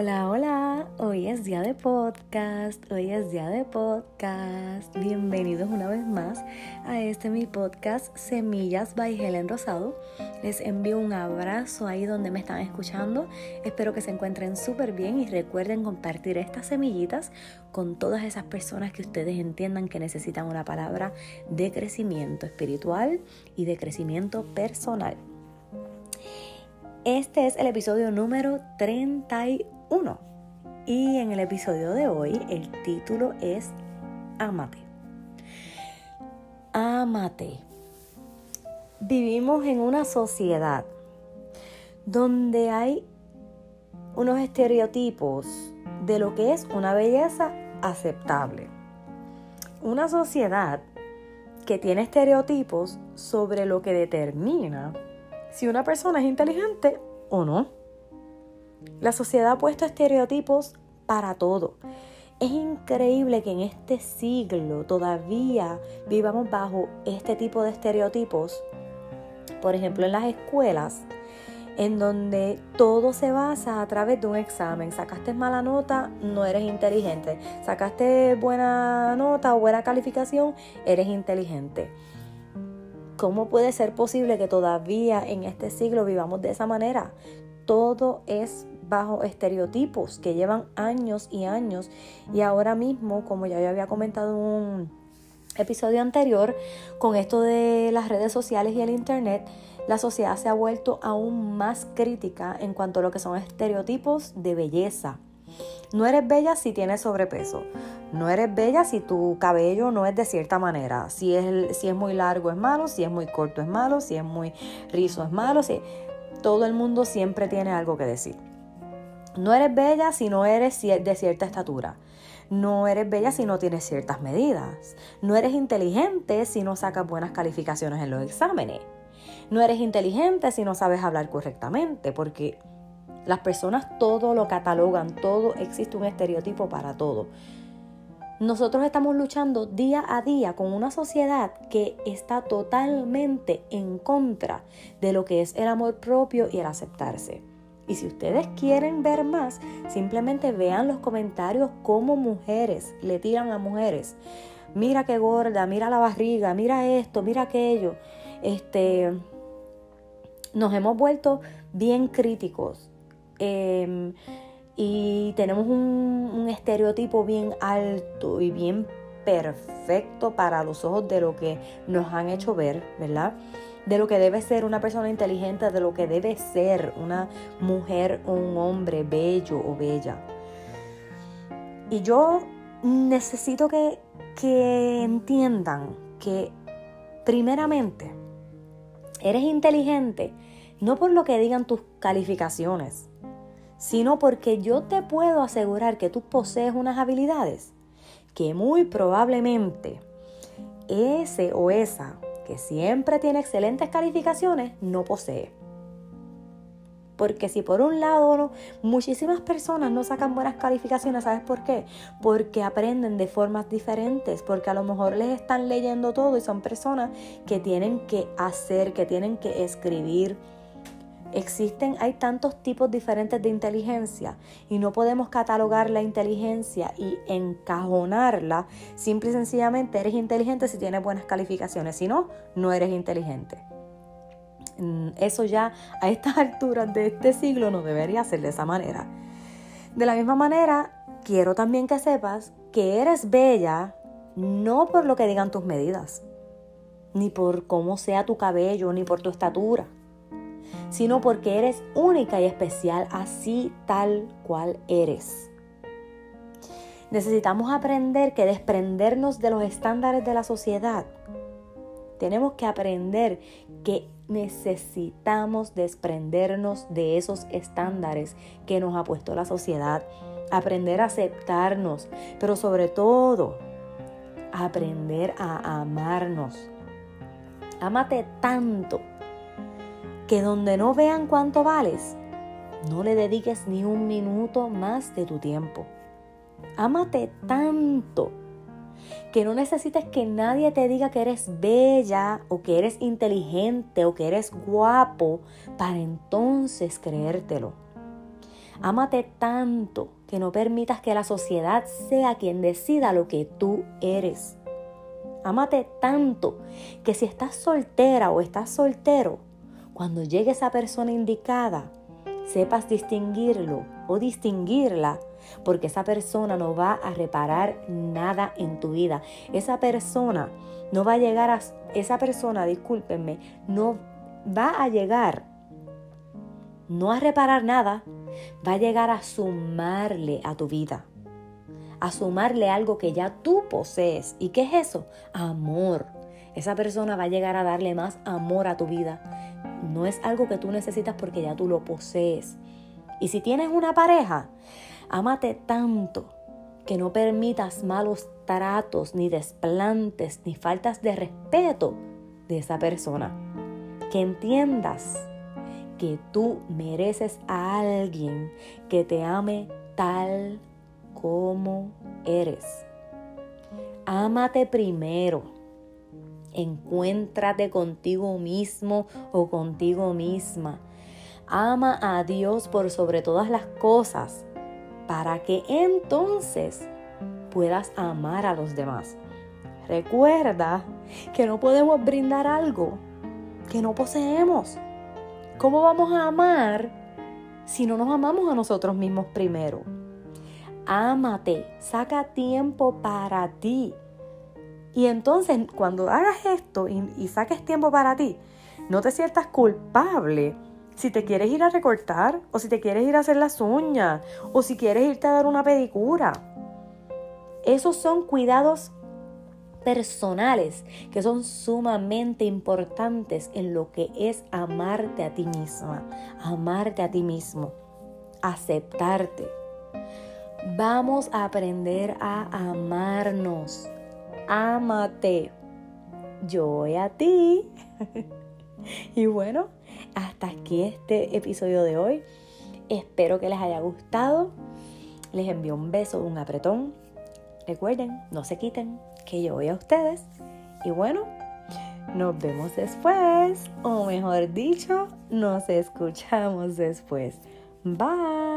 Hola, hola, hoy es día de podcast, hoy es día de podcast. Bienvenidos una vez más a este mi podcast Semillas by Helen Rosado. Les envío un abrazo ahí donde me están escuchando. Espero que se encuentren súper bien y recuerden compartir estas semillitas con todas esas personas que ustedes entiendan que necesitan una palabra de crecimiento espiritual y de crecimiento personal. Este es el episodio número 31 y en el episodio de hoy el título es Amate. Amate. Vivimos en una sociedad donde hay unos estereotipos de lo que es una belleza aceptable. Una sociedad que tiene estereotipos sobre lo que determina si una persona es inteligente o no. La sociedad ha puesto estereotipos para todo. Es increíble que en este siglo todavía vivamos bajo este tipo de estereotipos. Por ejemplo, en las escuelas, en donde todo se basa a través de un examen. Sacaste mala nota, no eres inteligente. Sacaste buena nota o buena calificación, eres inteligente. ¿Cómo puede ser posible que todavía en este siglo vivamos de esa manera? Todo es bajo estereotipos que llevan años y años y ahora mismo, como ya yo había comentado en un episodio anterior, con esto de las redes sociales y el internet, la sociedad se ha vuelto aún más crítica en cuanto a lo que son estereotipos de belleza. No eres bella si tienes sobrepeso. No eres bella si tu cabello no es de cierta manera. Si es, si es muy largo es malo, si es muy corto es malo, si es muy rizo es malo. Si... Todo el mundo siempre tiene algo que decir. No eres bella si no eres de cierta estatura. No eres bella si no tienes ciertas medidas. No eres inteligente si no sacas buenas calificaciones en los exámenes. No eres inteligente si no sabes hablar correctamente, porque las personas todo lo catalogan, todo existe un estereotipo para todo. Nosotros estamos luchando día a día con una sociedad que está totalmente en contra de lo que es el amor propio y el aceptarse. Y si ustedes quieren ver más, simplemente vean los comentarios como mujeres le tiran a mujeres. Mira qué gorda, mira la barriga, mira esto, mira aquello. Este, nos hemos vuelto bien críticos Em, y tenemos un, estereotipo bien alto y bien perfecto para los ojos de lo que nos han hecho ver, ¿verdad? De lo que debe ser una persona inteligente, de lo que debe ser una mujer o un hombre bello o bella. Y yo necesito que, que entiendan que primeramente eres inteligente no por lo que digan tus calificaciones, sino porque yo te puedo asegurar que tú posees unas habilidades que muy probablemente ese o esa que siempre tiene excelentes calificaciones no posee. Porque si por un lado muchísimas personas no sacan buenas calificaciones, ¿sabes por qué? Porque aprenden de formas diferentes, porque a lo mejor les están leyendo todo y son personas que tienen que hacer, que tienen que escribir, Existen, hay tantos tipos diferentes de inteligencia y no podemos catalogar la inteligencia y encajonarla. Simple y sencillamente eres inteligente si tienes buenas calificaciones, si no, no eres inteligente. Mm, eso ya a estas alturas de este siglo no debería ser de esa manera. De la misma manera, quiero también que sepas que eres bella no por lo que digan tus medidas, ni por cómo sea tu cabello, ni por tu estatura sino porque eres única y especial así tal cual eres. Necesitamos aprender que desprendernos de los estándares de la sociedad. Tenemos que aprender que necesitamos desprendernos de esos estándares que nos ha puesto la sociedad. Aprender a aceptarnos, pero sobre todo, aprender a amarnos. Amate tanto que donde no vean cuánto vales, no le dediques ni un minuto más de tu tiempo. Ámate tanto que no necesites que nadie te diga que eres bella o que eres inteligente o que eres guapo para entonces creértelo. Ámate tanto que no permitas que la sociedad sea quien decida lo que tú eres. Ámate tanto que si estás soltera o estás soltero, cuando llegue esa persona indicada, sepas distinguirlo o distinguirla, porque esa persona no va a reparar nada en tu vida. Esa persona no va a llegar a, esa persona, discúlpenme, no va a llegar no a reparar nada, va a llegar a sumarle a tu vida, a sumarle algo que ya tú posees. ¿Y qué es eso? Amor. Esa persona va a llegar a darle más amor a tu vida. No es algo que tú necesitas porque ya tú lo posees. Y si tienes una pareja, ámate tanto que no permitas malos tratos, ni desplantes, ni faltas de respeto de esa persona. Que entiendas que tú mereces a alguien que te ame tal como eres. Ámate primero. Encuéntrate contigo mismo o contigo misma. Ama a Dios por sobre todas las cosas para que entonces puedas amar a los demás. Recuerda que no podemos brindar algo que no poseemos. ¿Cómo vamos a amar si no nos amamos a nosotros mismos primero? Ámate, saca tiempo para ti. Y entonces cuando hagas esto y, saques tiempo para ti, no te sientas culpable si te quieres ir a recortar o si te quieres ir a hacer las uñas o si quieres irte a dar una pedicura. Esos son cuidados personales que son sumamente importantes en lo que es amarte a ti misma, amarte a ti mismo, aceptarte. Vamos a aprender a amarnos. Ámate. Yo voy a ti. y bueno, hasta aquí este episodio de hoy. Espero que les haya gustado. Les envío un beso, un apretón. Recuerden, no se quiten que yo voy a ustedes. Y bueno, nos vemos después, o mejor dicho, nos escuchamos después. Bye.